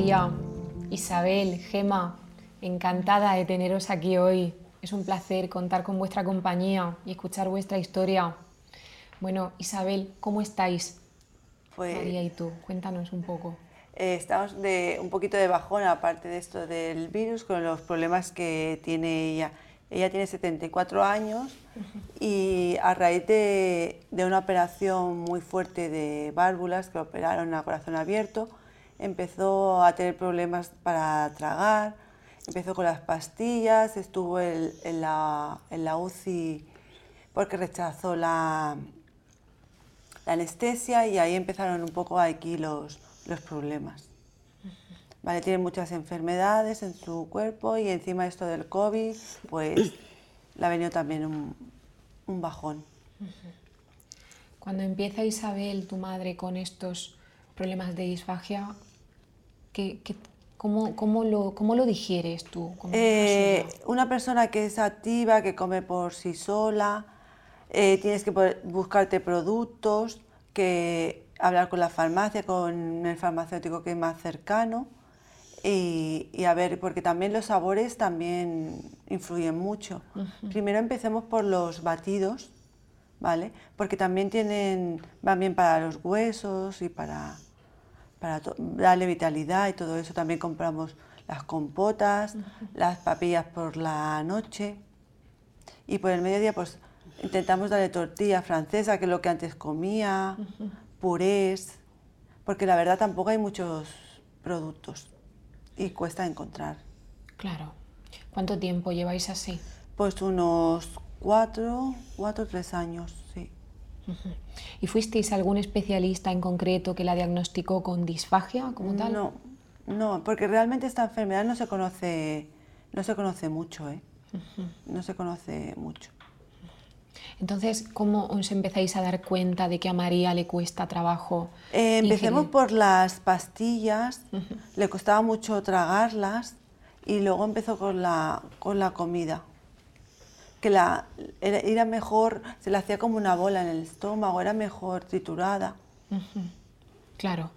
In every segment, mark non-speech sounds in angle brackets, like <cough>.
María, Isabel, Gema, encantada de teneros aquí hoy. Es un placer contar con vuestra compañía y escuchar vuestra historia. Bueno, Isabel, ¿cómo estáis? Pues, María y tú, cuéntanos un poco. eh, estamos de un poquito de bajón, aparte de esto del virus, con los problemas que tiene ella. Ella tiene 74 años y a raíz de, de una operación muy fuerte de válvulas que operaron a corazón abierto, empezó a tener problemas para tragar, empezó con las pastillas, estuvo en, en la, en la UCI porque rechazó la, la anestesia y ahí empezaron un poco aquí los, los problemas. Vale, tiene muchas enfermedades en su cuerpo y encima esto del COVID, pues le ha venido también un, un bajón. Cuando empieza Isabel, tu madre, con estos problemas de disfagia, ¿qué, qué- cómo, cómo lo, cómo lo digieres tú? Eh, una persona que es activa, que come por sí sola, eh, tienes que buscarte productos, que hablar con la farmacia, con el farmacéutico que es más cercano y, y a ver, porque también los sabores también influyen mucho. Primero empecemos por los batidos, ¿vale? Porque también tienen, van bien para los huesos y para, para darle vitalidad y todo eso. También compramos las compotas, las papillas por la noche y por el mediodía pues intentamos darle tortilla francesa, que es lo que antes comía, purés, porque la verdad tampoco hay muchos productos y cuesta encontrar. Claro. ¿Cuánto tiempo lleváis así? Pues unos cuatro, cuatro o tres años. ¿Y fuisteis a algún especialista en concreto que la diagnosticó con disfagia como tal? No, no, porque realmente esta enfermedad no se conoce, no se conoce mucho, ¿eh? No se conoce mucho. Entonces, ¿cómo os empezáis a dar cuenta de que a María le cuesta trabajo? Eh, empecemos ingerir? por las pastillas, le costaba mucho tragarlas y luego empezó con la, con la comida. Que la, era, mejor, se le hacía como una bola en el estómago, era mejor triturada. Claro.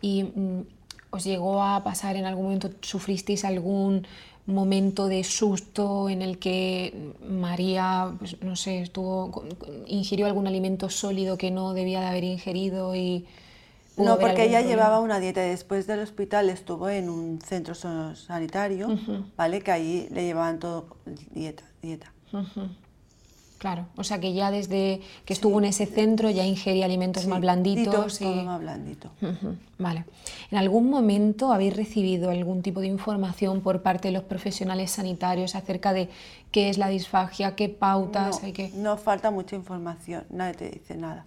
¿Y mm, os llegó a pasar en algún momento, sufristeis algún momento de susto en el que María, pues, no sé, estuvo, ingirió algún alimento sólido que no debía de haber ingerido y... No, porque ella problema? llevaba una dieta y después del hospital estuvo en un centro sanitario, ¿vale? Que ahí le llevaban todo dieta, dieta. Claro, o sea que ya desde que estuvo en ese centro ya ingería alimentos más blanditos. Ditos, y- todo más blandito. Vale. ¿En algún momento habéis recibido algún tipo de información por parte de los profesionales sanitarios acerca de qué es la disfagia, qué pautas no, hay que... no falta mucha información, nadie te dice nada.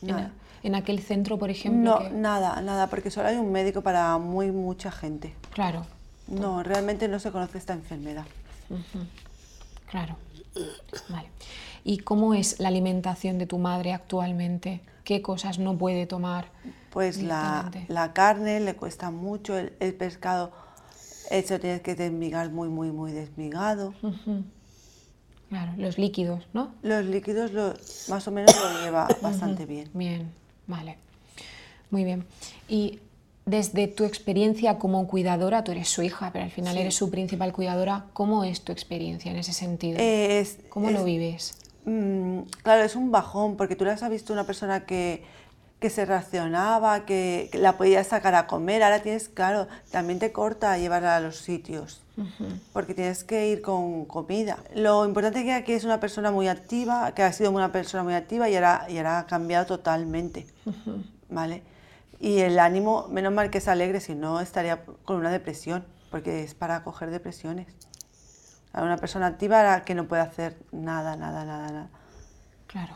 En, Nada. en aquel centro, por ejemplo? No, que- nada, nada, porque solo hay un médico para muy mucha gente. Claro, No, realmente no se conoce esta enfermedad. Claro. Vale. ¿Y cómo es la alimentación de tu madre actualmente? ¿Qué cosas no puede tomar? Pues la, la carne le cuesta mucho, el, el pescado, eso tienes que desmigar muy, muy, muy desmigado. Claro, los líquidos, ¿no? Los líquidos lo- más o menos lo lleva bastante bien. Bien, vale. Muy bien. Y desde tu experiencia como cuidadora, tú eres su hija, pero al final Sí. eres su principal cuidadora, ¿cómo es tu experiencia en ese sentido? Es- ¿Cómo lo es- vives? Mm, claro, es un bajón, porque tú las has visto una persona que, que se racionaba, que, que la podías sacar a comer, ahora tienes, claro, también te corta llevarla a los sitios, porque tienes que ir con comida. Lo importante que aquí es una persona muy activa, que ha sido una persona muy activa y ahora, y ahora ha cambiado totalmente, ¿vale? Y el ánimo, menos mal que es alegre, si no estaría con una depresión, porque es para coger depresiones. A una persona activa era que no puede hacer nada, nada, nada, nada. Claro.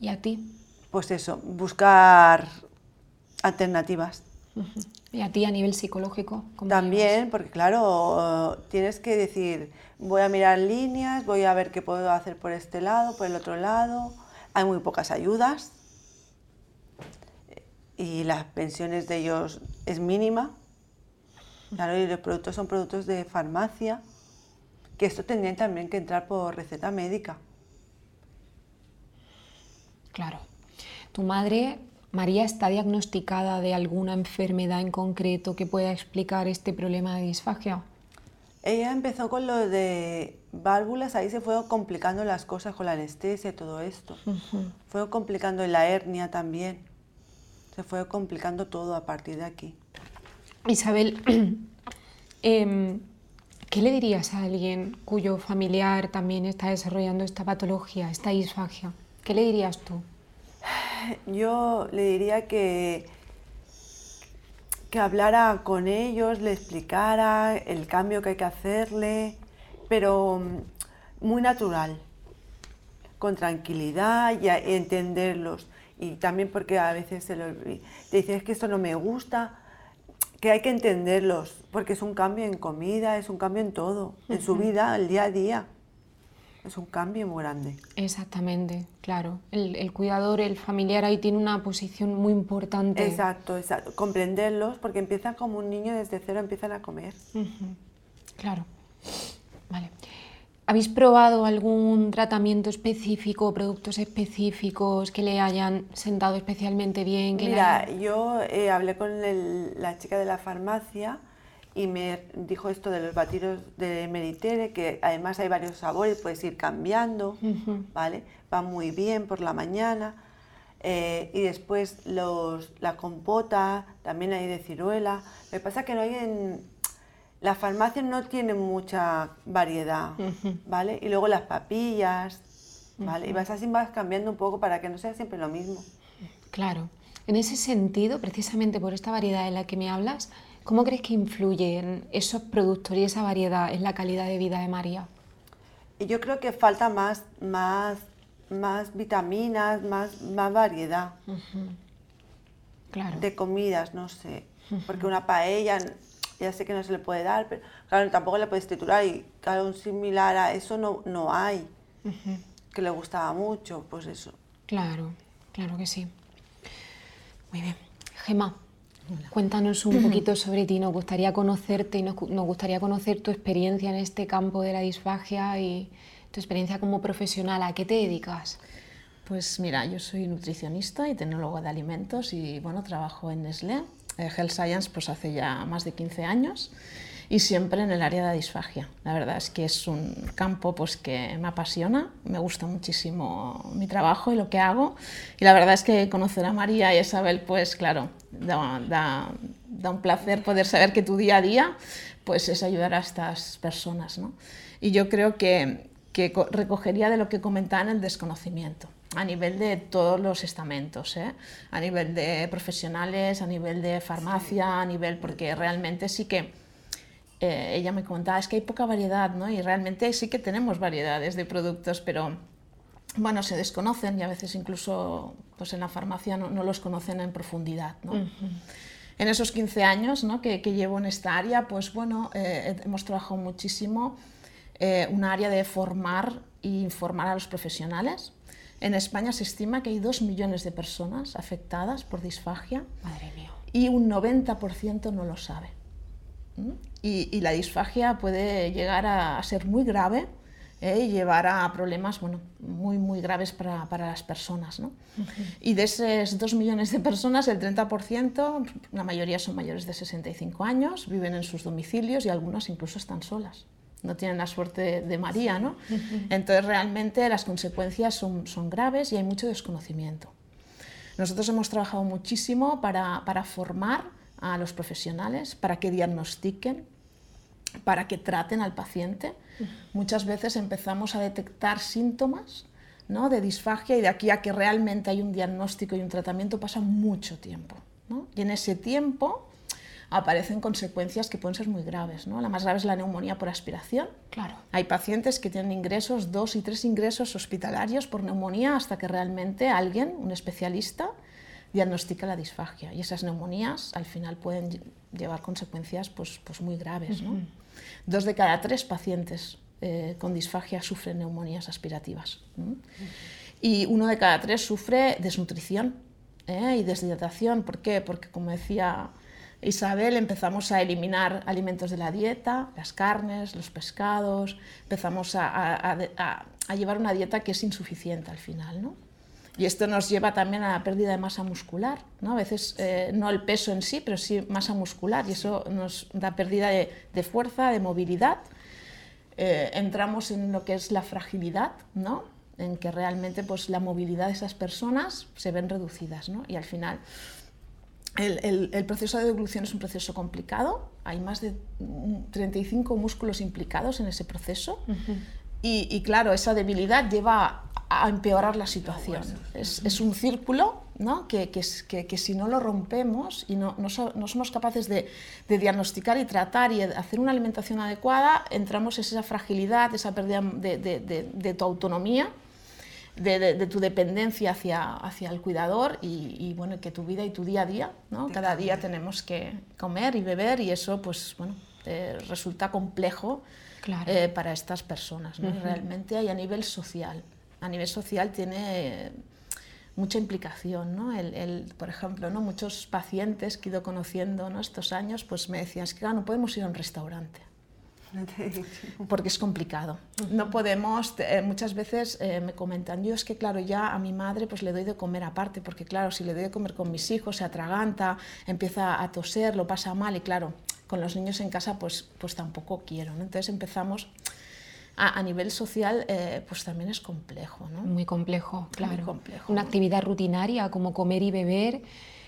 ¿Y a ti? Pues eso, buscar alternativas. ¿Y a ti a nivel psicológico? ¿Cómo También, porque claro, tienes que decir, voy a mirar líneas, voy a ver qué puedo hacer por este lado, por el otro lado. Hay muy pocas ayudas y las pensiones de ellos es mínima. Claro, y los productos son productos de farmacia, que esto tendría también que entrar por receta médica. Claro. Tu madre ¿María está diagnosticada de alguna enfermedad en concreto que pueda explicar este problema de disfagia? Ella empezó con lo de válvulas, ahí se fue complicando las cosas con la anestesia y todo esto. Fue complicando la hernia también. Se fue complicando todo a partir de aquí. Isabel, <clears throat> em, ¿qué le dirías a alguien cuyo familiar también está desarrollando esta patología, esta disfagia? ¿Qué le dirías tú? <sighs> Yo le diría que que hablara con ellos, le explicara el cambio que hay que hacerle, pero mm, muy natural, con tranquilidad y entenderlos. Y también porque a veces se lo, te dicen es que esto no me gusta, que hay que entenderlos, porque es un cambio en comida, es un cambio en todo, en su vida, el día a día es un cambio muy grande. Exactamente, claro. El, cuidador, el familiar ahí tiene una posición muy importante. Exacto, exacto. Comprenderlos porque empiezan como un niño desde cero, empiezan a comer. Claro. Vale. ¿Habéis probado algún tratamiento específico, productos específicos que le hayan sentado especialmente bien? Mira, yo eh, hablé con la chica de la farmacia y me dijo esto de los batidos de Meritere, que además hay varios sabores, puedes ir cambiando, ¿vale? Va muy bien por la mañana. Eh, y después los, la compota, también hay de ciruela. Lo que pasa es que no hay en... La farmacia no tiene mucha variedad, ¿vale? Y luego las papillas, ¿vale? Y vas así vas cambiando un poco para que no sea siempre lo mismo. Claro. En ese sentido, precisamente por esta variedad de la que me hablas, ¿Cómo crees que influyen esos productos y esa variedad en la calidad de vida de María? Yo creo que falta más, más, más vitaminas, más, más variedad claro. de comidas, no sé. Porque una paella, ya sé que no se le puede dar, pero claro, tampoco le puedes titular y claro, un similar a eso no, no hay. Que le gustaba mucho, pues eso. Claro, claro que sí. Muy bien. Gemma, Cuéntanos un <clears throat> poquito sobre ti, nos gustaría conocerte y nos, gustaría conocer tu experiencia en este campo de la disfagia y tu experiencia como profesional. ¿A qué te dedicas? Pues mira, yo soy nutricionista y tecnólogo de alimentos y bueno, trabajo en Nestlé, Health Science, pues hace ya más de 15 años y siempre en el área de disfagia. La verdad es que es un campo pues, que me apasiona, me gusta muchísimo mi trabajo y lo que hago. Y la verdad es que conocer a María y a Isabel, pues claro, da, da, un placer poder saber que tu día a día pues, es ayudar a estas personas. ¿no? Y yo creo que, que recogería de lo que comentaban el desconocimiento a nivel de todos los estamentos, ¿eh? a nivel de profesionales, a nivel de farmacia, a nivel, porque realmente sí que eh, ella me comentaba, es que hay poca variedad, ¿no? Y realmente sí que tenemos variedades de productos, pero bueno, se desconocen y a veces incluso pues en la farmacia no, los conocen en profundidad, ¿no? En esos 15 años ¿no? que, llevo en esta área, pues bueno, eh, hemos trabajado muchísimo eh, un área de formar e informar a los profesionales. En España se estima que hay 2 millones de personas afectadas por disfagia Madre mía. y un 90% no lo sabe. Y, la disfagia puede llegar a, ser muy grave ¿eh? y llevar a problemas bueno, muy, muy graves para, para las personas. ¿no? Y de esos 2 millones de personas, el 30%, la mayoría son mayores de 65 años, viven en sus domicilios y algunas incluso están solas. No tienen la suerte de María, ¿no? <laughs> Entonces realmente las consecuencias son, son graves y hay mucho desconocimiento. Nosotros hemos trabajado muchísimo para, para formar a los profesionales para que diagnostiquen, para que traten al paciente. Muchas veces empezamos a detectar síntomas ¿no? de disfagia y de aquí a que realmente hay un diagnóstico y un tratamiento pasa mucho tiempo. Y en ese tiempo aparecen consecuencias que pueden ser muy graves. ¿no? La más grave es la neumonía por aspiración. Claro. Hay pacientes que tienen ingresos, dos y tres ingresos hospitalarios por neumonía hasta que realmente alguien, un especialista, diagnostica la disfagia y esas neumonías al final pueden llevar consecuencias pues, pues muy graves. ¿no? Dos de cada tres pacientes eh, con disfagia sufren neumonías aspirativas y uno de cada tres sufre desnutrición ¿eh? y deshidratación. ¿Por qué? Porque como decía Isabel, empezamos a eliminar alimentos de la dieta, las carnes, los pescados, empezamos a, llevar una dieta que es insuficiente al final. ¿no? Y esto nos lleva también a la pérdida de masa muscular, ¿no? A veces eh, no el peso en sí, pero sí masa muscular y eso nos da pérdida de, de fuerza, de movilidad. Eh, entramos en lo que es la fragilidad, ¿no? En que realmente pues, la movilidad de esas personas se ven reducidas, ¿no? Y al final el, el, el, proceso de deglución es un proceso complicado, hay más de 35 músculos implicados en ese proceso uh -huh. y, y, claro, esa debilidad lleva a empeorar la situación. Es, es un círculo ¿no? que, que, que, que, si no lo rompemos y no, no, so, no somos capaces de, de, diagnosticar y tratar y hacer una alimentación adecuada, entramos en esa fragilidad, esa pérdida de, de tu autonomía de, de, de, tu dependencia hacia, hacia el cuidador y, y, bueno, que tu vida y tu día a día, ¿no? Cada día tenemos que comer y beber y eso pues bueno, eh, resulta complejo claro. eh, para estas personas, ¿no? Uh -huh. Realmente y a nivel social. A nivel social tiene mucha implicación, ¿no? El, el, por ejemplo, ¿no? muchos pacientes que he ido conociendo ¿no? estos años pues me decían, es que claro, no podemos ir a un restaurante <laughs> porque es complicado. No podemos, eh, muchas veces eh, me comentan, yo es que claro, ya a mi madre pues le doy de comer aparte, porque claro, si le doy de comer con mis hijos, se atraganta, empieza a toser, lo pasa mal y claro, con los niños en casa pues, pues tampoco quiero. ¿no? Entonces empezamos... A, a, nivel social, eh, pues también es complejo, ¿no? Muy complejo, claro. Muy complejo. Una actividad rutinaria como comer y beber,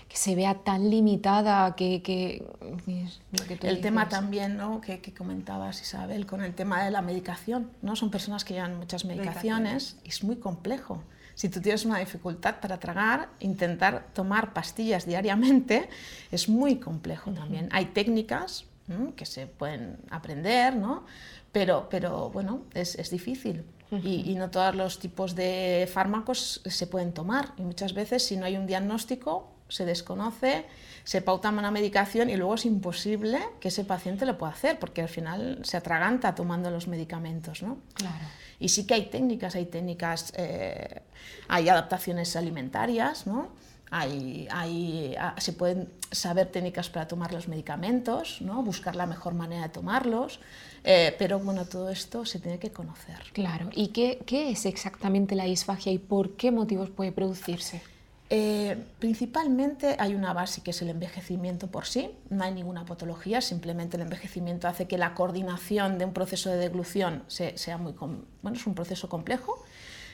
que se vea tan limitada que... que, que el dices. tema también ¿no? que, que, comentabas, Isabel, con el tema de la medicación. ¿no? Son personas que llevan muchas medicaciones y es muy complejo. Si tú tienes una dificultad para tragar, intentar tomar pastillas diariamente es muy complejo uh -huh. también. Hay técnicas ¿no? que se pueden aprender, ¿no? pero, pero bueno, es, es difícil. Y, y, no todos los tipos de fármacos se pueden tomar. Y muchas veces, si no hay un diagnóstico, se desconoce, se pauta una medicación y luego es imposible que ese paciente lo pueda hacer, porque al final se atraganta tomando los medicamentos. ¿no? Claro. Y sí que hay técnicas, hay técnicas, eh, hay adaptaciones alimentarias, ¿no? Hay, hay, ah, se pueden saber técnicas para tomar los medicamentos, ¿no? buscar la mejor manera de tomarlos, eh, pero bueno, todo esto se tiene que conocer. Claro, ¿y qué, qué es exactamente la disfagia y por qué motivos puede producirse? Eh, principalmente hay una base que es el envejecimiento por sí, no hay ninguna patología, simplemente el envejecimiento hace que la coordinación de un proceso de deglución se, sea muy, bueno, es un proceso complejo.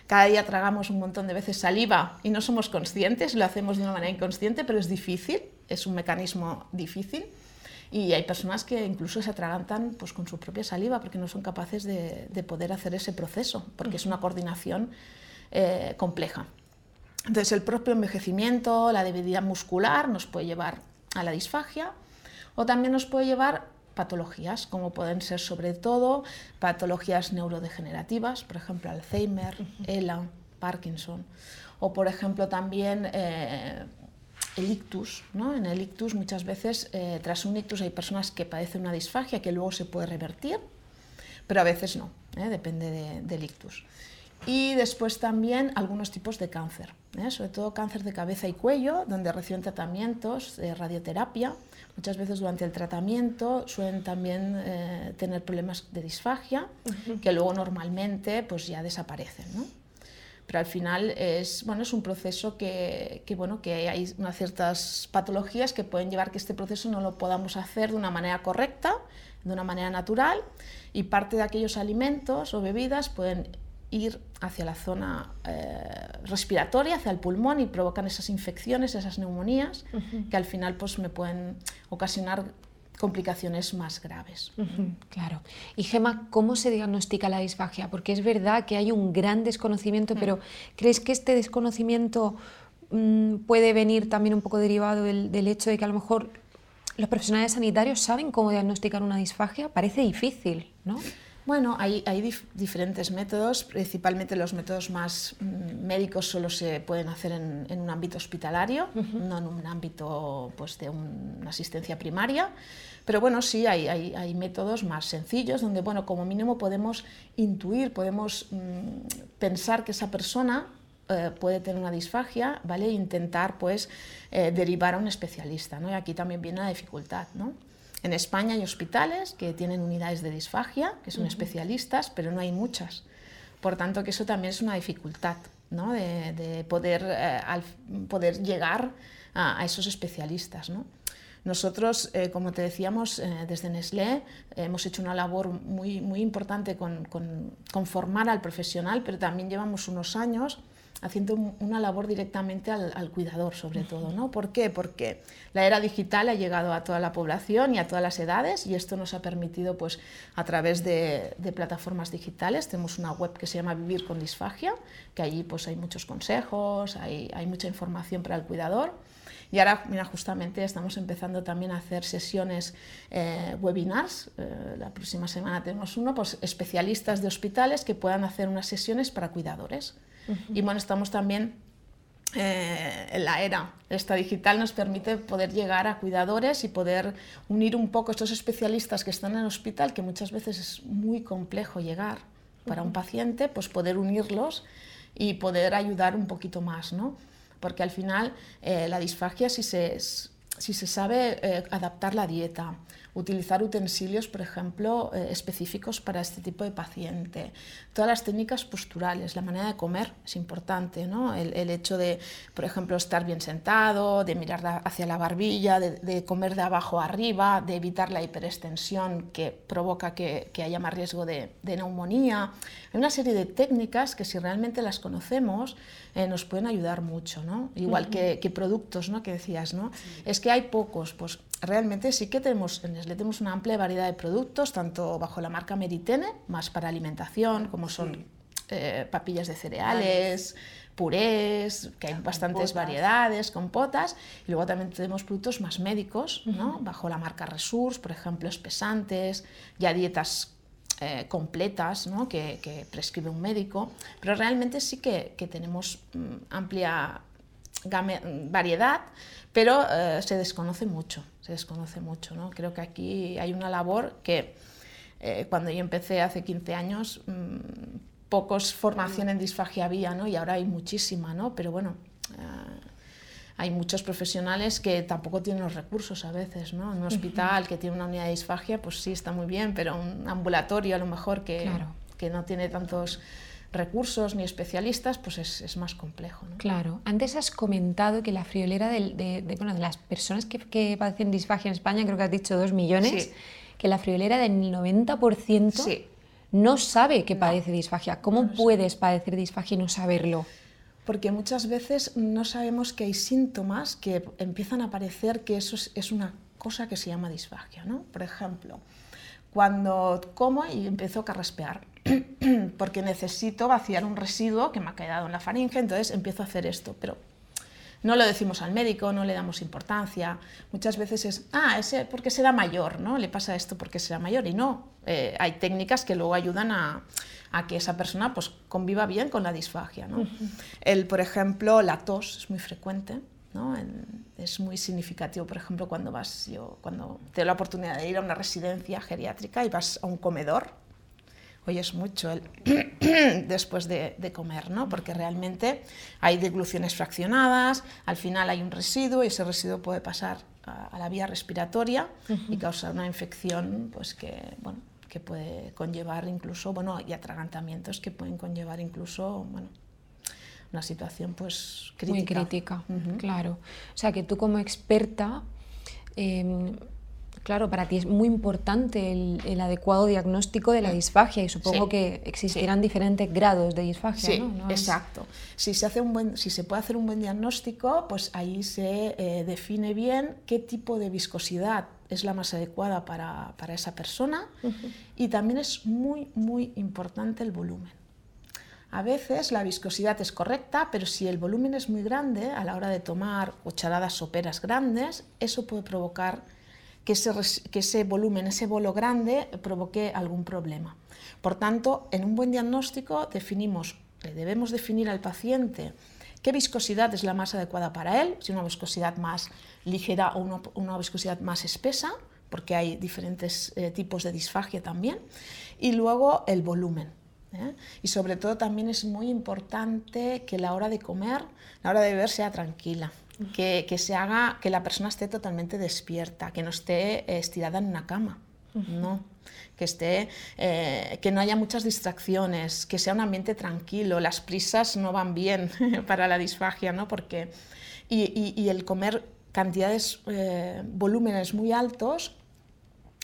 Cada día tragamos un montón de veces saliva y no somos conscientes, lo hacemos de una manera inconsciente, pero es difícil, es un mecanismo difícil. Y hay personas que incluso se atragantan pues, con su propia saliva porque no son capaces de, de poder hacer ese proceso, porque es una coordinación eh, compleja. Entonces el propio envejecimiento, la debilidad muscular nos puede llevar a la disfagia o también nos puede llevar patologías, como pueden ser sobre todo patologías neurodegenerativas, por ejemplo Alzheimer. ELA, Parkinson, o por ejemplo también eh, el ictus. ¿no? En el ictus muchas veces, eh, tras un ictus hay personas que padecen una disfagia que luego se puede revertir, pero a veces no, ¿eh? depende de, del ictus. Y después también algunos tipos de cáncer, ¿eh? sobre todo cáncer de cabeza y cuello, donde reciben tratamientos de radioterapia. Muchas veces durante el tratamiento suelen también eh, tener problemas de disfagia, uh -huh. que luego normalmente pues, ya desaparecen. ¿no? Pero al final es, bueno, es un proceso que, que, bueno, que hay unas ciertas patologías que pueden llevar que este proceso no lo podamos hacer de una manera correcta, de una manera natural, y parte de aquellos alimentos o bebidas pueden ir hacia la zona eh, respiratoria, hacia el pulmón y provocan esas infecciones, esas neumonías, uh -huh. que al final pues, me pueden ocasionar complicaciones más graves. Uh -huh, claro. Y Gema, ¿cómo se diagnostica la disfagia? Porque es verdad que hay un gran desconocimiento, uh -huh. pero ¿crees que este desconocimiento mmm, puede venir también un poco derivado del, del hecho de que a lo mejor los profesionales sanitarios saben cómo diagnosticar una disfagia? Parece difícil, ¿no? Bueno, hay, hay dif diferentes métodos, principalmente los métodos más mm, médicos solo se pueden hacer en, en un ámbito hospitalario, uh -huh. no en un ámbito pues, de un, una asistencia primaria. Pero bueno, sí, hay, hay, hay, métodos más sencillos donde, bueno, como mínimo podemos intuir, podemos mmm, pensar que esa persona eh, puede tener una disfagia, ¿vale? E intentar, pues, eh, derivar a un especialista, ¿no? Y aquí también viene la dificultad, ¿no? En España hay hospitales que tienen unidades de disfagia, que son uh -huh. especialistas, pero no hay muchas. Por tanto, que eso también es una dificultad. ¿no? de, poder, eh, al, poder llegar a, esos especialistas. ¿no? Nosotros, eh, como te decíamos, eh, desde Nestlé hemos hecho una labor muy, muy importante con, con, con, formar al profesional, pero también llevamos unos años haciendo una labor directamente al, cuidador, sobre todo. ¿no? ¿Por qué? Porque la era digital ha llegado a toda la población y a todas las edades y esto nos ha permitido, pues, a través de, plataformas digitales, tenemos una web que se llama Vivir con Disfagia, que allí pues, hay muchos consejos, hay, hay mucha información para el cuidador. Y ahora, mira, justamente estamos empezando también a hacer sesiones, eh, webinars. Eh, la próxima semana tenemos uno, pues especialistas de hospitales que puedan hacer unas sesiones para cuidadores. Y bueno, estamos también eh, en la era esta digital nos permite poder llegar a cuidadores y poder unir un poco estos especialistas que están en el hospital, que muchas veces es muy complejo llegar para un paciente, pues poder unirlos y poder ayudar un poquito más, ¿no? Porque al final eh, la disfagia, si se, si se sabe eh, adaptar la dieta, utilizar utensilios, por ejemplo, eh, específicos para este tipo de paciente. Todas las técnicas posturales, la manera de comer es importante, ¿no? el, hecho de, por ejemplo, estar bien sentado, de mirar hacia la barbilla, de, comer de abajo arriba, de evitar la hiperextensión que provoca que, haya más riesgo de, neumonía. Hay una serie de técnicas que si realmente las conocemos eh, nos pueden ayudar mucho, ¿no? igual que, productos ¿no? que decías. ¿no? Es que hay pocos, pues realmente sí que tenemos, en Nestlé tenemos una amplia variedad de productos, tanto bajo la marca Meritene, más para alimentación, como son eh, papillas de cereales, purés, que hay bastantes variedades, compotas, y luego también tenemos productos más médicos, ¿no? bajo la marca Resource, por ejemplo, espesantes, ya dietas eh, completas ¿no? que, prescribe un médico, pero realmente sí que, tenemos mm, amplia variedad, pero eh, se desconoce mucho, se desconoce mucho. ¿no? Creo que aquí hay una labor que eh, cuando yo empecé hace 15 años, mmm, pocos formación en disfagia había, ¿no? y ahora hay muchísima, ¿no? pero bueno, eh, hay muchos profesionales que tampoco tienen los recursos a veces, ¿no? Un hospital que tiene una unidad de disfagia, pues sí, está muy bien, pero un ambulatorio a lo mejor que, que no tiene tantos recursos ni especialistas, pues es, más complejo. Claro. Antes has comentado que la friolera de, bueno, de las personas que, que, padecen disfagia en España, creo que has dicho dos millones, que la friolera del 90% no sabe que padece disfagia. ¿Cómo puedes padecer disfagia y no saberlo? Porque muchas veces no sabemos que hay síntomas que empiezan a aparecer que eso es, una cosa que se llama disfagia. ¿no? Por ejemplo, cuando como y empiezo a carraspear, <clears throat> porque necesito vaciar un residuo que me ha quedado en la faringe, entonces empiezo a hacer esto, pero no lo decimos al médico, no le damos importancia. Muchas veces es, ah, ese porque será mayor, ¿no? Le pasa esto porque será mayor y no. Eh, hay técnicas que luego ayudan a, que esa persona pues, conviva bien con la disfagia. ¿no? El, por ejemplo, la tos es muy frecuente. ¿no? es muy significativo, por ejemplo, cuando vas, yo cuando tengo la oportunidad de ir a una residencia geriátrica y vas a un comedor, oyes mucho el <clears throat> después de, comer, ¿no? porque realmente hay degluciones fraccionadas, al final hay un residuo y ese residuo puede pasar a, la vía respiratoria y causar una infección pues, que, bueno, que puede conllevar incluso, bueno, y atragantamientos que pueden conllevar incluso, bueno, una situación pues crítica. Muy crítica, claro. O sea que tú como experta em, Claro, para ti es muy importante el, adecuado diagnóstico de la disfagia y supongo que existirán diferentes grados de disfagia. Sí, exacto. Si se, hace un buen, si se puede hacer un buen diagnóstico, pues ahí se eh, define bien qué tipo de viscosidad es la más adecuada para, para esa persona y también es muy, muy importante el volumen. A veces la viscosidad es correcta, pero si el volumen es muy grande, a la hora de tomar cucharadas soperas grandes, eso puede provocar que ese, volumen, ese bolo grande, provoque algún problema. Por tanto, en un buen diagnóstico definimos, debemos definir al paciente qué viscosidad es la más adecuada para él, si una viscosidad más ligera o una, viscosidad más espesa, porque hay diferentes eh, tipos de disfagia también, y luego el volumen. ¿eh? Y sobre todo también es muy importante que la hora de comer, la hora de beber sea tranquila que, se haga, que la persona esté totalmente despierta, que no esté estirada en una cama. No. que, esté, eh, que no haya muchas distracciones, que sea un ambiente tranquilo. Las prisas no van bien <laughs> para la disfagia, ¿no? Porque, y, el comer cantidades, eh, volúmenes muy altos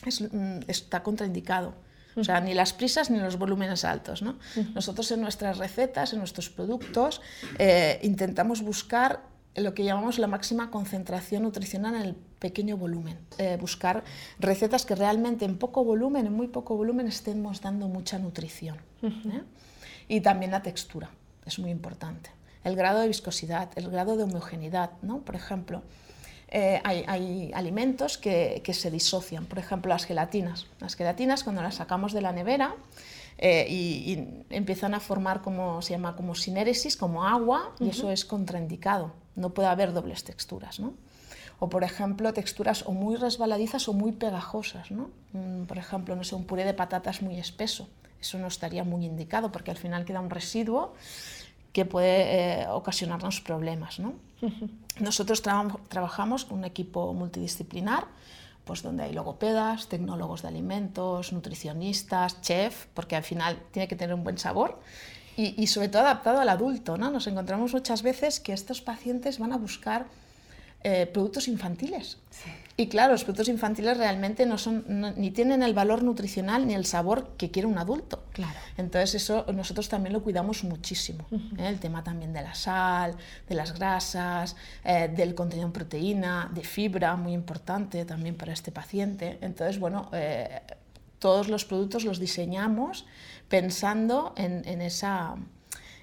mm, está contraindicado. O sea, ni las prisas ni los volúmenes altos. ¿no? Nosotros en nuestras recetas, en nuestros productos, eh, intentamos buscar lo que llamamos la máxima concentración nutricional en el pequeño volumen. Eh, buscar recetas que realmente en poco volumen, en muy poco volumen, estemos dando mucha nutrición. ¿eh? Y también la textura, es muy importante. El grado de viscosidad, el grado de homogeneidad, ¿no? Por ejemplo, eh, hay, alimentos que, se disocian, por ejemplo las gelatinas. Las gelatinas cuando las sacamos de la nevera eh, y, empiezan a formar como se llama como sinéresis, como agua, y eso es contraindicado. No puede haber dobles texturas. ¿no? O por ejemplo texturas o muy resbaladizas o muy pegajosas. ¿no? Mm, por ejemplo, no sé, un puré de patatas muy espeso. Eso no estaría muy indicado porque al final queda un residuo que puede eh, ocasionarnos problemas. ¿no? <laughs> Nosotros trabajamos con un equipo multidisciplinar, pues donde hay logopedas, tecnólogos de alimentos, nutricionistas, chef, porque al final tiene que tener un buen sabor y, y sobre todo adaptado al adulto. ¿no? Nos encontramos muchas veces que estos pacientes van a buscar eh, productos infantiles. Y claro, los productos infantiles realmente no son, ni tienen el valor nutricional ni el sabor que quiere un adulto. Claro. Entonces eso nosotros también lo cuidamos muchísimo. ¿eh? El tema también de la sal, de las grasas, eh, del contenido en proteína, de fibra, muy importante también para este paciente. Entonces, bueno, todos los productos los diseñamos pensando en esa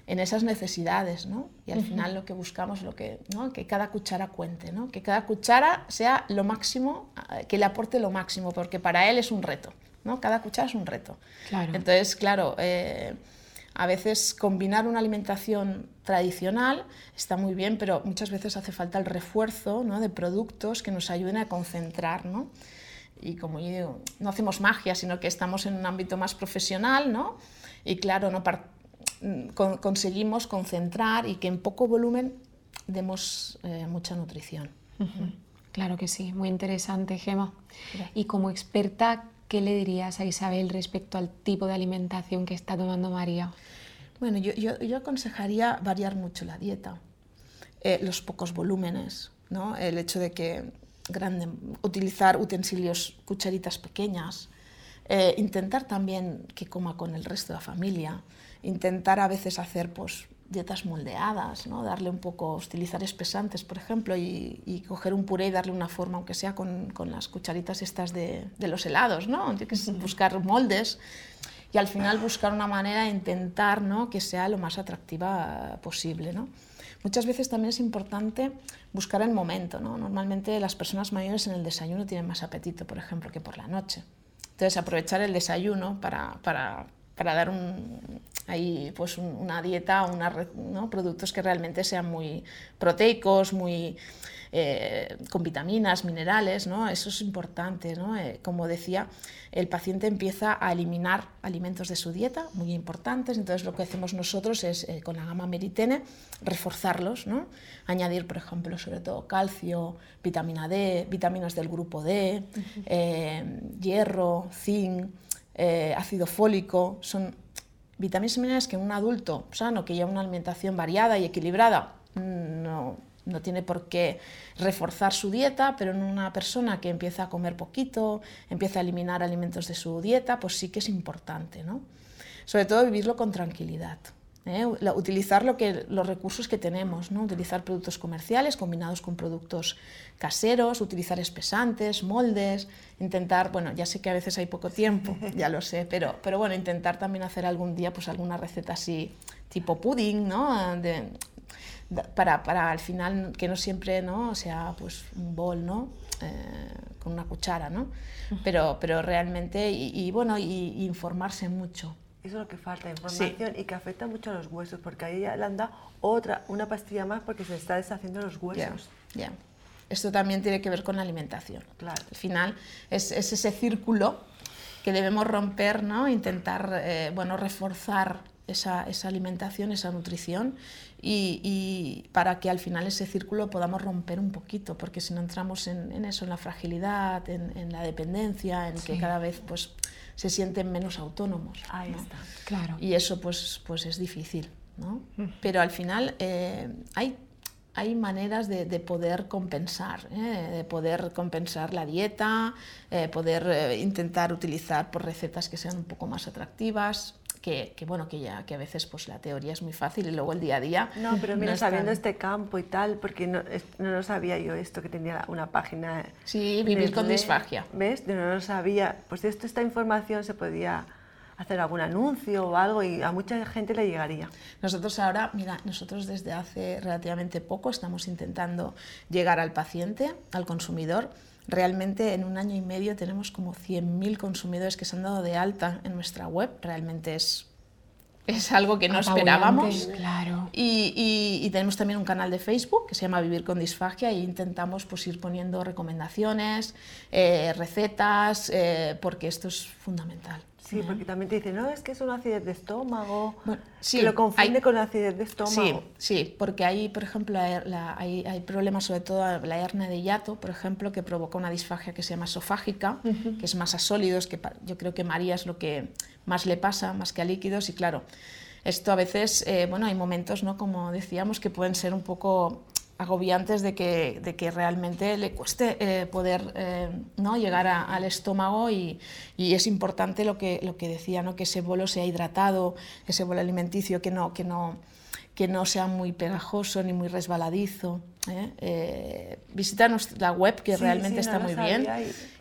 en esas necesidades, ¿no? Y al final lo que buscamos, lo que, ¿no? que cada cuchara cuente, ¿no? Que cada cuchara sea lo máximo, eh, que le aporte lo máximo, porque para él es un reto, ¿no? Cada cuchara es un reto. Claro. Entonces, claro, eh, a veces combinar una alimentación tradicional está muy bien, pero muchas veces hace falta el refuerzo ¿no? de productos que nos ayuden a concentrar, ¿no? Y como yo digo, no hacemos magia, sino que estamos en un ámbito más profesional, ¿no? Y claro, no conseguimos concentrar y que en poco volumen demos eh, mucha nutrición. Claro que sí, muy interesante, Gema. Y como experta, ¿qué le dirías a Isabel respecto al tipo de alimentación que está tomando María? Bueno, yo, yo, aconsejaría variar mucho la dieta, eh, los pocos volúmenes, ¿no? el hecho de que grande, utilizar utensilios, cucharitas pequeñas, eh, intentar también que coma con el resto de la familia, intentar a veces hacer pues, dietas moldeadas, ¿no? darle un poco, utilizar espesantes, por ejemplo, y, coger un puré y darle una forma, aunque sea con, con las cucharitas estas de, de los helados, ¿no? <laughs> buscar moldes y al final buscar una manera de intentar ¿no? que sea lo más atractiva posible. ¿no? Muchas veces también es importante buscar el momento. ¿no? Normalmente las personas mayores en el desayuno tienen más apetito, por ejemplo, que por la noche. Entonces aprovechar el desayuno para, para, para dar un, ahí pues una dieta, una, ¿no? productos que realmente sean muy proteicos, muy eh, con vitaminas, minerales, ¿no? eso es importante. ¿no? Eh, como decía, el paciente empieza a eliminar alimentos de su dieta, muy importantes, entonces lo que hacemos nosotros es, eh, con la gama meritene, reforzarlos, ¿no? añadir, por ejemplo, sobre todo calcio, vitamina D, vitaminas del grupo D, hierro, zinc, ácido fólico, son vitaminas y minerales que un adulto sano que lleva una alimentación variada y equilibrada no, no tiene por qué reforzar su dieta, pero en una persona que empieza a comer poquito, empieza a eliminar alimentos de su dieta, pues sí que es importante, ¿no? Sobre todo vivirlo con tranquilidad. ¿eh? utilizar lo que, los recursos que tenemos, ¿no? utilizar productos comerciales combinados con productos caseros, utilizar espesantes, moldes, intentar, bueno, ya sé que a veces hay poco tiempo, <laughs> ya lo sé, pero, pero bueno, intentar también hacer algún día pues alguna receta así tipo pudding, ¿no? De, para, para, al final que no siempre ¿no? sea pues un bol ¿no? Eh, con una cuchara, ¿no? pero, pero realmente, y, y bueno, y, informarse mucho. Eso es lo que falta, información y que afecta mucho a los huesos, porque ahí le han dado otra, una pastilla más porque se está deshaciendo los huesos. Ya, Esto también tiene que ver con la alimentación. Claro. Al final es, ese círculo que debemos romper, ¿no? Intentar, eh, bueno, reforzar esa, esa alimentación, esa nutrición y, y, para que al final ese círculo podamos romper un poquito, porque si no entramos en, en eso, en la fragilidad, en, en la dependencia, en que cada vez pues, se sienten menos autónomos. Ahí ¿no? está. Claro. Y eso pues, pues es difícil. ¿no? Pero al final eh, hay, hay maneras de, de poder compensar, ¿eh? de poder compensar la dieta, eh, poder eh, intentar utilizar por recetas que sean un poco más atractivas. Que, que, bueno, que ya que a veces pues la teoría es muy fácil y luego el día a día. No, pero mira, tan- sabiendo este campo y tal, porque no, no lo sabía yo esto, que tenía una página. Sí, vivir con disfagia. ¿Ves? No lo sabía. Pues esto, esta información se podía hacer algún anuncio o algo y a mucha gente le llegaría. Nosotros ahora, mira, nosotros desde hace relativamente poco estamos intentando llegar al paciente, al consumidor. Realmente en un año y medio tenemos como 100.000 consumidores que se han dado de alta en nuestra web. Realmente es, es algo que no esperábamos. Claro. Y, y- y tenemos también un canal de Facebook que se llama Vivir con Disfagia y intentamos pues, ir poniendo recomendaciones, eh, recetas, eh, porque esto es fundamental. Sí, porque también te dicen, no, es que es una acidez de estómago, Bueno, sí, que lo confunde hay- con acidez de estómago. Sí, sí, porque hay, por ejemplo, la hay, hay problemas, sobre todo la hernia de hiato, por ejemplo, que provoca una disfagia que se llama esofágica, que es más a sólidos, que yo creo que María es lo que más le pasa, más que a líquidos, y claro, esto a veces, eh, bueno, hay momentos, ¿no? Como decíamos, que pueden ser un poco agobiantes de que, de que realmente le cueste eh, poder eh, ¿no? llegar a- al estómago y, y es importante lo que, lo que decía, ¿no? que ese bolo sea hidratado, ese bolo alimenticio que no, que no, que no sea muy pegajoso ni muy resbaladizo. ¿eh? Eh, visita la web que Sí, realmente sí, no está lo muy bien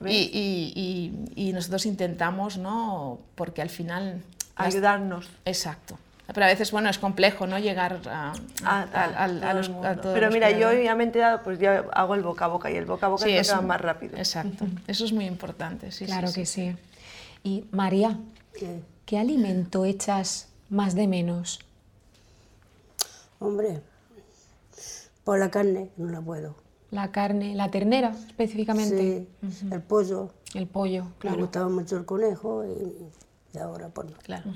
y- y, y- nosotros intentamos, ¿no? porque al final... Ayudarnos. Exacto. Pero a veces, bueno, es complejo, ¿no? Llegar a, A, a- a- a los, todos Pero los mira, que- yo ya me he enterado, pues ya hago el boca a boca y el boca a boca Sí, es más rápido. Exacto. Eso es muy importante. Sí, claro sí, que sí. sí. Y María, ¿Qué? ¿qué alimento echas más de menos? Hombre, por la carne no la puedo. La carne, la ternera específicamente, Sí, el pollo. el pollo, Me claro. gustaba mucho el conejo y, y ahora pues no. Claro.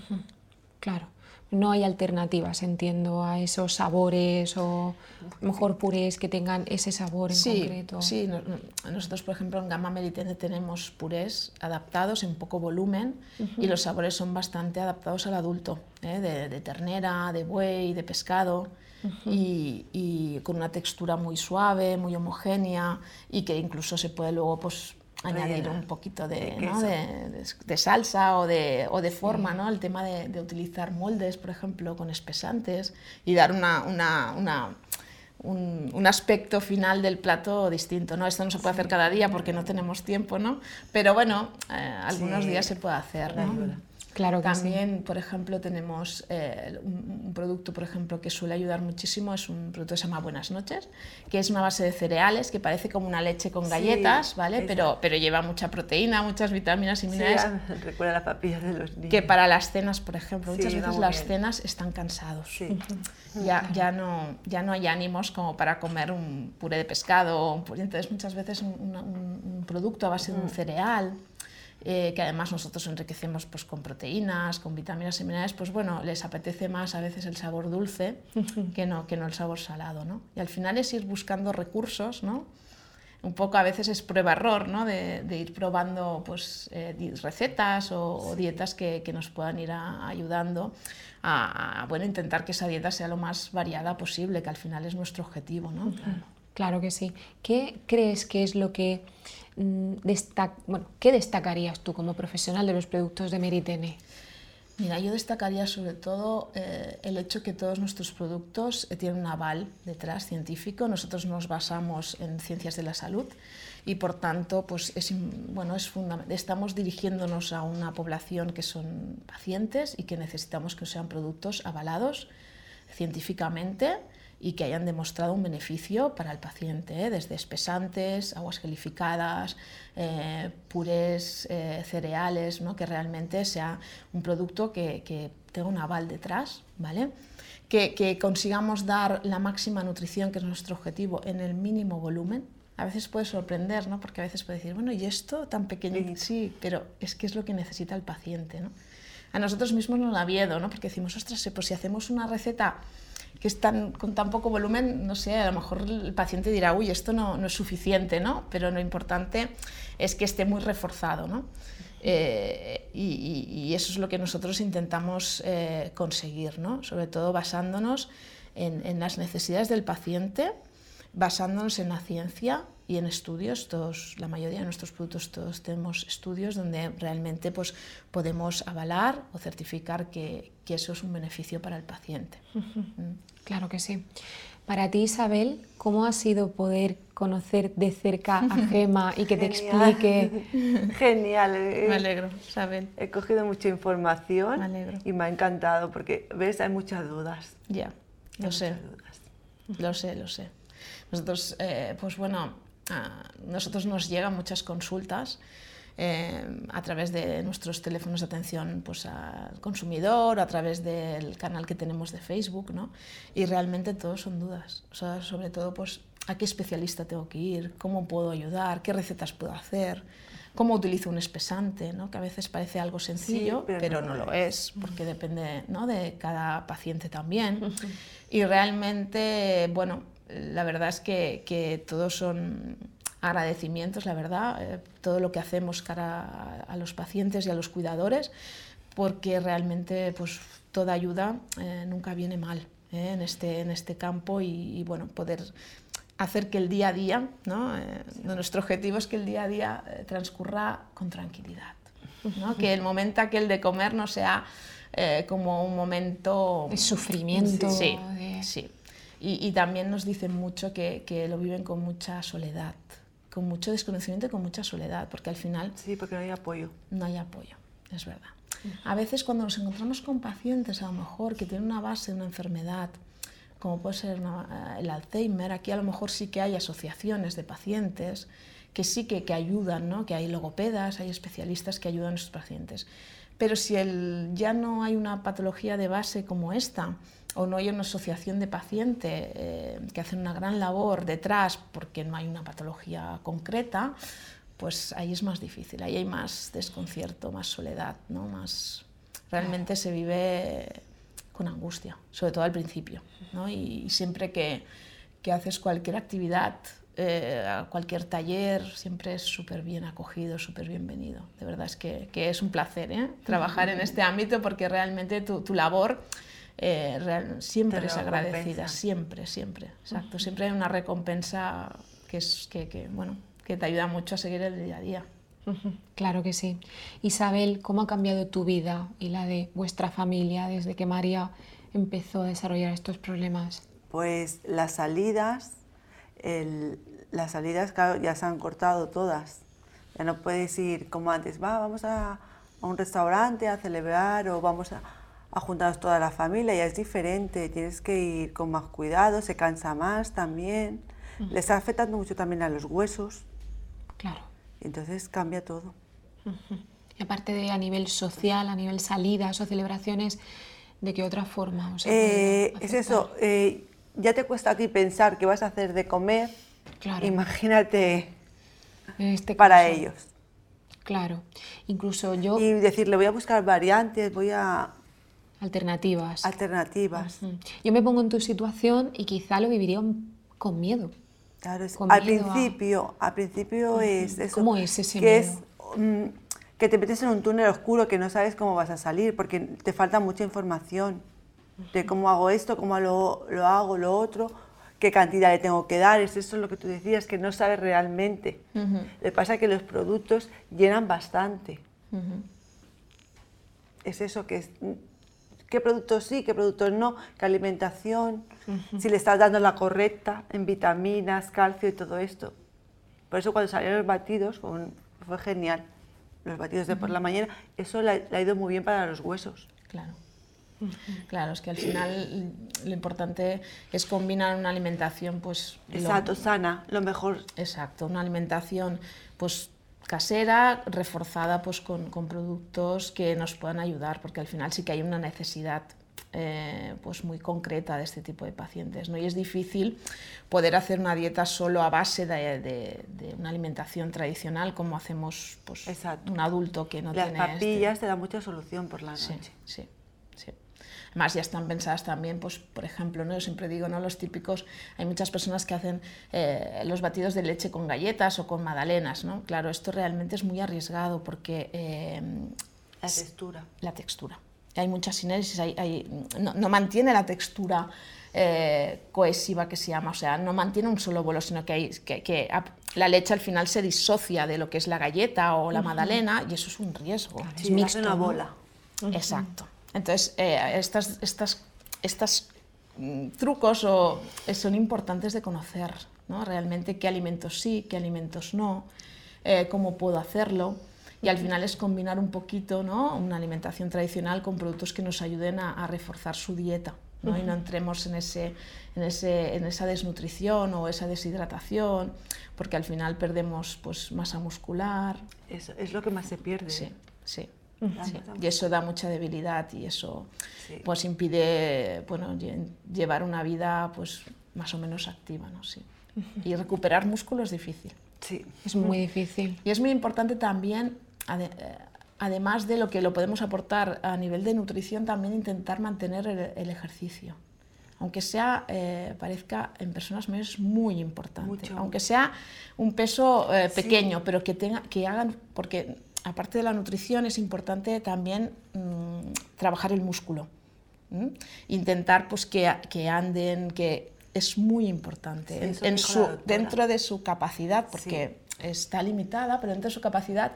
Claro. No hay alternativas, entiendo, a esos sabores o mejor purés que tengan ese sabor en Sí, concreto. sí. no- no- nosotros, por ejemplo, en Gama Melitene tenemos purés adaptados en poco volumen y los sabores son bastante adaptados al adulto, ¿eh? de, de ternera, de buey, de pescado. y, y con una textura muy suave, muy homogénea y que incluso se puede luego pues, añadir un poquito de, ¿no? de- de- salsa o de, o de forma, ¿no? el tema de, utilizar moldes, por ejemplo, con espesantes y dar una, una- una- un, un aspecto final del plato distinto. ¿no? Esto no se puede hacer cada día porque no tenemos tiempo, ¿no? pero bueno, eh, algunos Sí, días se puede hacer. ¿no? Claro que sí. También, por ejemplo, tenemos eh, un, un producto, por ejemplo, que suele ayudar muchísimo, es un producto que se llama Buenas Noches, que es una base de cereales que parece como una leche con Sí, galletas, ¿vale? esa. Pero, pero lleva mucha proteína, muchas vitaminas y minerales. <laughs> recuerda las papillas de los niños. que para las cenas, por ejemplo, muchas veces las bien. cenas están cansados. Sí. <laughs> Ya, ya, no, ya no hay ánimos como para comer un puré de pescado. Entonces, muchas veces un, una- un- un producto a base de un cereal, eh, que además nosotros enriquecemos pues, con proteínas, con vitaminas y minerales, pues bueno, les apetece más a veces el sabor dulce <laughs> que no, que no el sabor salado. ¿no? Y al final es ir buscando recursos, ¿no? un poco a veces es prueba-error, ¿no? de, de ir probando pues, eh, recetas o, o dietas que, que nos puedan ir a- ayudando a, a, bueno, intentar que esa dieta sea lo más variada posible, que al final es nuestro objetivo. ¿no? Claro que sí. ¿Qué crees que es lo que destac- bueno, ¿qué destacarías tú como profesional de los productos de Meritene? Mira, yo destacaría sobre todo eh, el hecho que todos nuestros productos eh, tienen un aval detrás científico. Nosotros nos basamos en ciencias de la salud y por tanto pues es, bueno, es estamos dirigiéndonos a una población que son pacientes y que necesitamos que sean productos avalados científicamente y que hayan demostrado un beneficio para el paciente, ¿eh? desde espesantes, aguas gelificadas, eh, purés, eh, cereales, ¿no? que realmente sea un producto que, que tenga un aval detrás, ¿vale? Que, que consigamos dar la máxima nutrición, que es nuestro objetivo, en el mínimo volumen. A veces puede sorprender, ¿no? porque a veces puede decir, bueno, ¿y esto tan pequeño? Sí. Sí, pero es que es lo que necesita el paciente. ¿no? a nosotros mismos nos da miedo, ¿no? Porque decimos, ostras, pues si hacemos una receta que es tan, con tan poco volumen, no sé, a lo mejor el paciente dirá, uy, esto no, no es suficiente, ¿no? Pero lo importante es que esté muy reforzado, ¿no? Eh, y, y, eso es lo que nosotros intentamos eh, conseguir, ¿no? sobre todo basándonos en, en, las necesidades del paciente, basándonos en la ciencia y en estudios. Todos, la mayoría de nuestros productos todos tenemos estudios donde realmente pues, podemos avalar o certificar que, que eso es un beneficio para el paciente. Mm. Claro que sí. Para ti, Isabel, ¿cómo ha sido poder conocer de cerca a <laughs> Gema y que te explique? Genial. Eh, me alegro, Isabel. He cogido mucha información me alegro. y me ha encantado porque, ves, hay muchas dudas. Ya, lo Hay sé. muchas dudas. Lo sé, lo sé. Nosotros, eh, pues bueno, a nosotros nos llegan muchas consultas eh, a través de nuestros teléfonos de atención pues, al consumidor, a través del canal que tenemos de Facebook, ¿no? Y realmente todos son dudas. O sea, sobre todo, pues, ¿a qué especialista tengo que ir? ¿Cómo puedo ayudar? ¿Qué recetas puedo hacer? ¿Cómo utilizo un espesante? ¿no? Que a veces parece algo sencillo, pero pero, no no lo lo es, porque depende ¿no? de cada paciente también. <laughs> Y realmente, bueno, la verdad es que, que todos son agradecimientos, la verdad, eh, todo lo que hacemos cara a, a, los pacientes y a los cuidadores, porque realmente pues, toda ayuda eh, nunca viene mal eh, en, este, en este campo y, y, bueno, poder hacer que el día a día, ¿no? nuestro objetivo es que el día a día transcurra con tranquilidad, ¿no? que el momento aquel de comer no sea como un momento... De sufrimiento. Sí, sí. Y, y, también nos dicen mucho que, que lo viven con mucha soledad, con mucho desconocimiento y con mucha soledad, porque al final... Sí, porque no hay apoyo. No hay apoyo, es verdad. A veces cuando nos encontramos con pacientes, a lo mejor, que tienen una base de una enfermedad, como puede ser una, el Alzheimer, aquí a lo mejor sí que hay asociaciones de pacientes que sí que, que ayudan, ¿no? que hay logopedas, hay especialistas que ayudan a esos pacientes. Pero si el, ya no hay una patología de base como esta, o no hay una asociación de pacientes eh, que hacen una gran labor detrás porque no hay una patología concreta, pues ahí es más difícil, ahí hay más desconcierto, más soledad, ¿no? más, realmente se vive con angustia, sobre todo al principio. ¿no? Y, y, siempre que, que, haces cualquier actividad, eh, cualquier taller, siempre es súper bien acogido, súper bienvenido. De verdad es que, que es un placer ¿eh? trabajar en este ámbito porque realmente tu, tu labor eh, real, siempre es agradecida, siempre, siempre, exacto. Siempre hay una recompensa que, es, que, que, bueno, que te ayuda mucho a seguir el día a día. Claro que sí. Isabel, ¿cómo ha cambiado tu vida y la de vuestra familia desde que María empezó a desarrollar estos problemas? Pues las salidas, el, las salidas, claro, ya se han cortado todas. Ya no puedes ir como antes, va, vamos a, a un restaurante a celebrar o vamos a, a juntarnos toda la familia, ya es diferente, tienes que ir con más cuidado, se cansa más también, uh -huh. le está afectando mucho también a los huesos. Claro. Entonces cambia todo. Uh -huh. Y aparte de a nivel social, a nivel salidas o celebraciones, ¿de qué otra forma? O sea, eh, es eso, eh, ya te cuesta aquí pensar qué vas a hacer de comer, claro. imagínate este para caso. ellos. Claro, incluso yo... Y decirle, voy a buscar variantes, voy a Alternativas. Alternativas. Uh -huh. Yo me pongo en tu situación y quizá lo viviría con miedo. Claro, es, con al miedo principio, a... al principio uh -huh. es eso. ¿Cómo es ese que miedo? Es, um, que te metes en un túnel oscuro que no sabes cómo vas a salir porque te falta mucha información de cómo hago esto, cómo lo, lo, hago, lo otro, qué cantidad le tengo que dar. Es eso lo que tú decías, que no sabes realmente. Le pasa que los productos llenan bastante. Es eso que es qué productos sí, qué productos no, qué alimentación, uh -huh. si le estás dando la correcta en vitaminas, calcio y todo esto. Por eso cuando salieron los batidos fue genial, los batidos de uh -huh. por la mañana, eso le, ha ido muy bien para los huesos. Claro. Uh -huh. Claro, es que al final lo importante es combinar una alimentación pues... Exacto, lo, sana, lo mejor. Exacto, una alimentación pues casera, reforzada pues, con, con, productos que nos puedan ayudar, porque al final sí que hay una necesidad eh, pues muy concreta de este tipo de pacientes. ¿no? Y es difícil poder hacer una dieta solo a base de, de, una alimentación tradicional como hacemos pues, un adulto que no Las tiene... Las papillas te dan mucha solución por la noche. Sí, sí. Además ya están pensadas también, pues, por ejemplo, ¿no? yo siempre digo, ¿no? los típicos, hay muchas personas que hacen eh, los batidos de leche con galletas o con magdalenas. ¿no? Claro, esto realmente es muy arriesgado porque... Eh, la textura. La textura hay muchas sinergias, hay, no, mantiene la textura eh, cohesiva que se llama, o sea, no mantiene un solo bolo, sino que, hay, que, la leche al final se disocia de lo que es la galleta o la magdalena y eso es un riesgo. es mixto, una bola. Exacto. Entonces, eh, estas, estas, estas mm, trucos o, eh, son importantes de conocer, ¿no? Realmente qué alimentos sí, qué alimentos no, cómo puedo hacerlo y al final es combinar un poquito ¿no? una alimentación tradicional con productos que nos ayuden a, reforzar su dieta ¿no? y no entremos en, ese, en, ese, en esa desnutrición o esa deshidratación porque al final perdemos pues, masa muscular. Eso es lo que más se pierde. Sí, sí. Y eso da mucha debilidad y eso pues impide bueno, llevar una vida pues más o menos activa, ¿no? Sí. Y recuperar músculo es difícil. Sí. Es muy difícil. Y es muy importante también eh, además de lo que lo podemos aportar a nivel de nutrición, también intentar mantener el, ejercicio. Aunque sea, eh, parezca en personas mayores muy importante. Aunque sea un peso eh, pequeño, pero que, tenga, que hagan, porque aparte de la nutrición es importante también mm, trabajar el músculo. Intentar pues, que, que anden, que es muy importante en, su, dentro de su capacidad, porque está limitada, pero dentro de su capacidad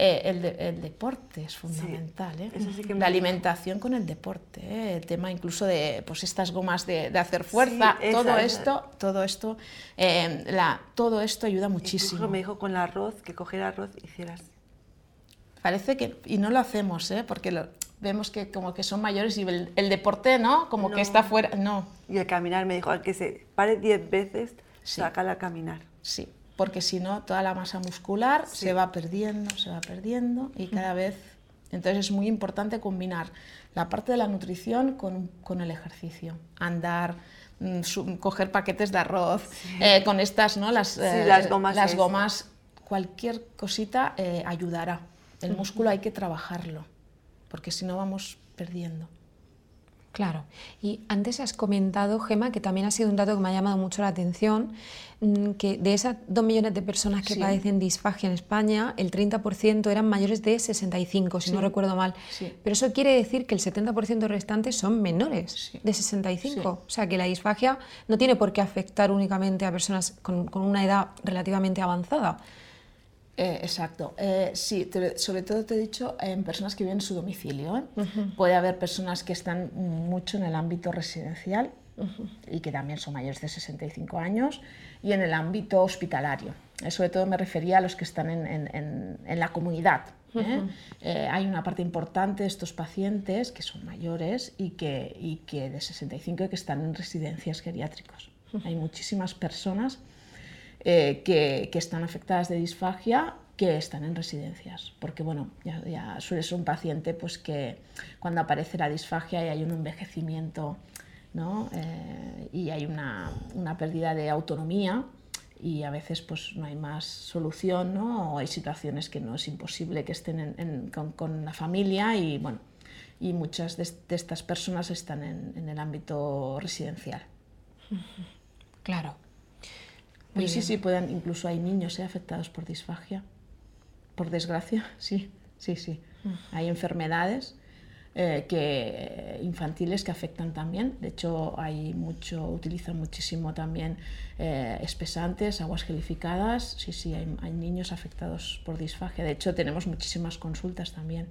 eh, el, deporte es fundamental. ¿eh? la alimentación con el deporte, ¿eh? el tema incluso de pues, estas gomas de, hacer fuerza, todo, esto, todo, esto, la, todo esto ayuda muchísimo. Incluso me dijo con el arroz, que cogiera arroz hicieras. Parece que, y no lo hacemos, porque lo, vemos que como que son mayores y el, deporte, ¿no? Como que está fuera, no. Y el caminar, me dijo, al que se pare 10 veces, sácala a caminar. Sí, porque si no toda la masa muscular se va perdiendo, se va perdiendo y cada vez... Entonces es muy importante combinar la parte de la nutrición con, con el ejercicio, andar, mm, coger paquetes de arroz, eh, con estas, ¿no? Las, eh, las gomas. Las gomas, cualquier cosita eh, ayudará. El músculo hay que trabajarlo, porque si no vamos perdiendo. Claro. Y antes has comentado, Gema, que también ha sido un dato que me ha llamado mucho la atención, mm, que de esas dos millones de personas que padecen disfagia en España, el 30% eran mayores de 65, si no recuerdo mal. Pero eso quiere decir que el 70% restantes son menores de 65. O sea, que la disfagia no tiene por qué afectar únicamente a personas con una edad relativamente avanzada. Eh, exacto. Eh, sí, sobre todo te he dicho en personas que viven en su domicilio. ¿eh? Puede haber personas que están mucho en el ámbito residencial y que también son mayores de 65 años y en el ámbito hospitalario. sobre todo me refería a los que están en, la comunidad. hay una parte importante de estos pacientes que son mayores y que, y que de 65 y que están en residencias geriátricos. Hay muchísimas personas eh, que, están afectadas de disfagia que están en residencias, porque bueno, ya, suele ser un paciente pues, que cuando aparece la disfagia y hay un envejecimiento ¿no? Eh, y hay una, una, pérdida de autonomía y a veces pues, no hay más solución ¿no? o hay situaciones que no es imposible que estén con, la familia y, bueno, y muchas de, estas personas están en el ámbito residencial. Claro. Pero sí, sí, pueden, incluso hay niños ¿eh? afectados por disfagia. Por desgracia, <laughs> sí, sí, sí. Mm. Hay enfermedades eh, que, infantiles que afectan también. De hecho, hay mucho, utilizan muchísimo también eh, espesantes, aguas gelificadas. Sí, sí, hay, hay, niños afectados por disfagia. De hecho, tenemos muchísimas consultas también.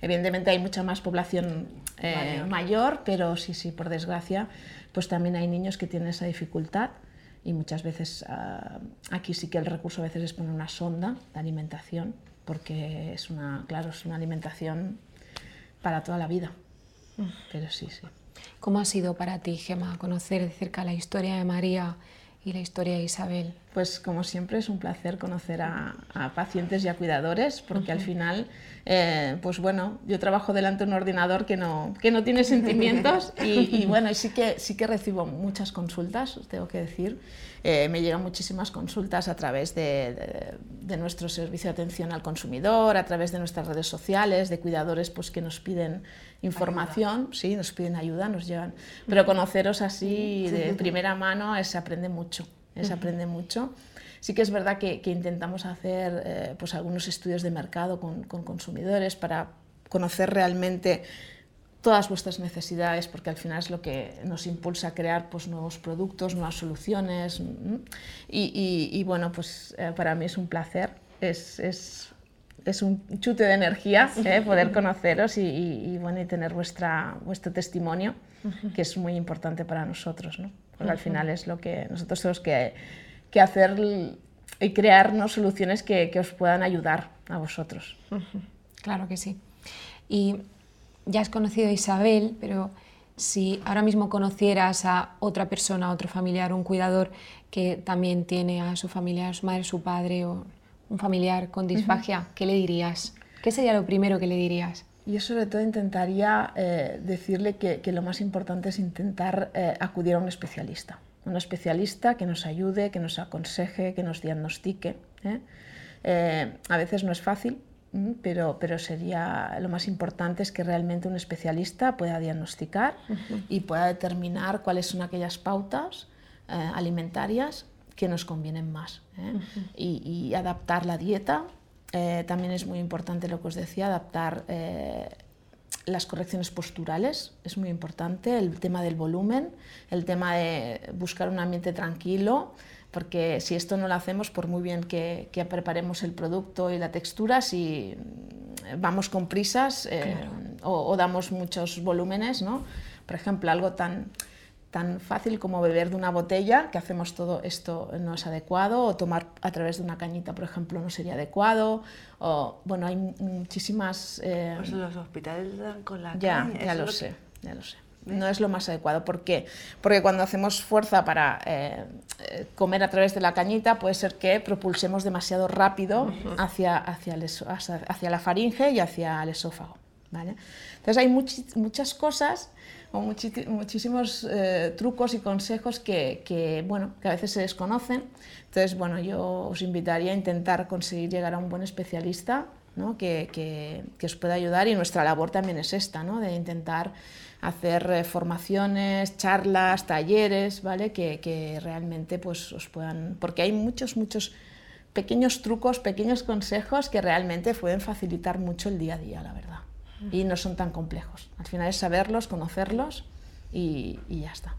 Evidentemente hay mucha más población mayor. mayor, pero sí, sí, por desgracia, pues también hay niños que tienen esa dificultad y muchas veces ah, aquí sí que el recurso a veces es poner una sonda de alimentación porque es una, claro, es una alimentación para toda la vida. Pero sí, sí. ¿Cómo ha sido para ti, Gemma, conocer de cerca la historia de María y la historia de Isabel? Pues como siempre es un placer conocer a, pacientes y a cuidadores, porque al final, eh, pues bueno, yo trabajo delante de un ordenador que no, que no tiene sentimientos <laughs> y, bueno, y sí que, sí que recibo muchas consultas, tengo que decir. Eh, me llegan muchísimas consultas a través de, de, nuestro servicio de atención al consumidor, a través de nuestras redes sociales, de cuidadores pues, que nos piden información, sí, nos piden ayuda, nos llevan. Pero conoceros así de primera mano se aprende mucho se aprende mucho. Sí que es verdad que, intentamos hacer eh, pues algunos estudios de mercado con, consumidores para conocer realmente todas vuestras necesidades, porque al final es lo que nos impulsa a crear pues, nuevos productos, nuevas soluciones. Y, bueno, pues eh, para mí es un placer, es, es, es un chute de energía eh, poder conoceros y, bueno, y tener vuestra, vuestro testimonio, que es muy importante para nosotros. ¿no? porque al final es lo que nosotros tenemos que, que hacer y crearnos soluciones que, que, os puedan ayudar a vosotros. Claro que sí. Y ya has conocido a Isabel, pero si ahora mismo conocieras a otra persona, otro familiar, un cuidador que también tiene a su familiar, su madre, su padre o un familiar con disfagia, ¿qué le dirías? ¿Qué sería lo primero que le dirías? Yo sobre todo intentaría eh, decirle que, lo más importante es intentar eh, acudir a un especialista, un especialista que nos ayude, que nos aconseje, que nos diagnostique. ¿eh? a veces no es fácil, pero, pero sería lo más importante es que realmente un especialista pueda diagnosticar y pueda determinar cuáles son aquellas pautas alimentarias que nos convienen más y adaptar la dieta eh, también es muy importante lo que os decía, adaptar eh, las correcciones posturales, es muy importante, el tema del volumen, el tema de buscar un ambiente tranquilo, porque si esto no lo hacemos, por muy bien que, preparemos el producto y la textura, si vamos con prisas eh, o, o, damos muchos volúmenes, ¿no? por ejemplo, algo tan tan fácil como beber de una botella, que hacemos todo esto no es adecuado, o tomar a través de una cañita, por ejemplo, no sería adecuado, o bueno, hay muchísimas... Eh, pues los hospitales dan con la ya, caña. Ya lo sé, ya lo sé. No es lo más adecuado. ¿Por qué? Porque cuando hacemos fuerza para eh, eh, comer a través de la cañita, puede ser que propulsemos demasiado rápido hacia, hacia, hacia, la faringe y hacia el esófago. ¿Vale? Entonces hay muchas cosas muchísimos eh, trucos y consejos que, bueno, que a veces se desconocen. Entonces, bueno, yo os invitaría a intentar conseguir llegar a un buen especialista ¿no? que, que, que, os pueda ayudar y nuestra labor también es esta, ¿no? de intentar hacer eh, formaciones, charlas, talleres, ¿vale? Que, que, realmente pues, os puedan... Porque hay muchos, muchos pequeños trucos, pequeños consejos que realmente pueden facilitar mucho el día a día, la verdad y no son tan complejos. Al final es saberlos, conocerlos y, ya está.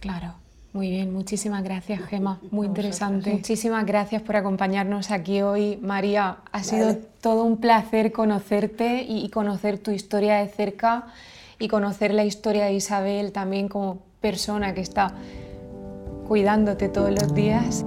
Claro. Muy bien, muchísimas gracias Gema, muy interesante. Muchísimas gracias por acompañarnos aquí hoy, María. Ha sido todo un placer conocerte y conocer tu historia de cerca y conocer la historia de Isabel también como persona que está cuidándote todos los días.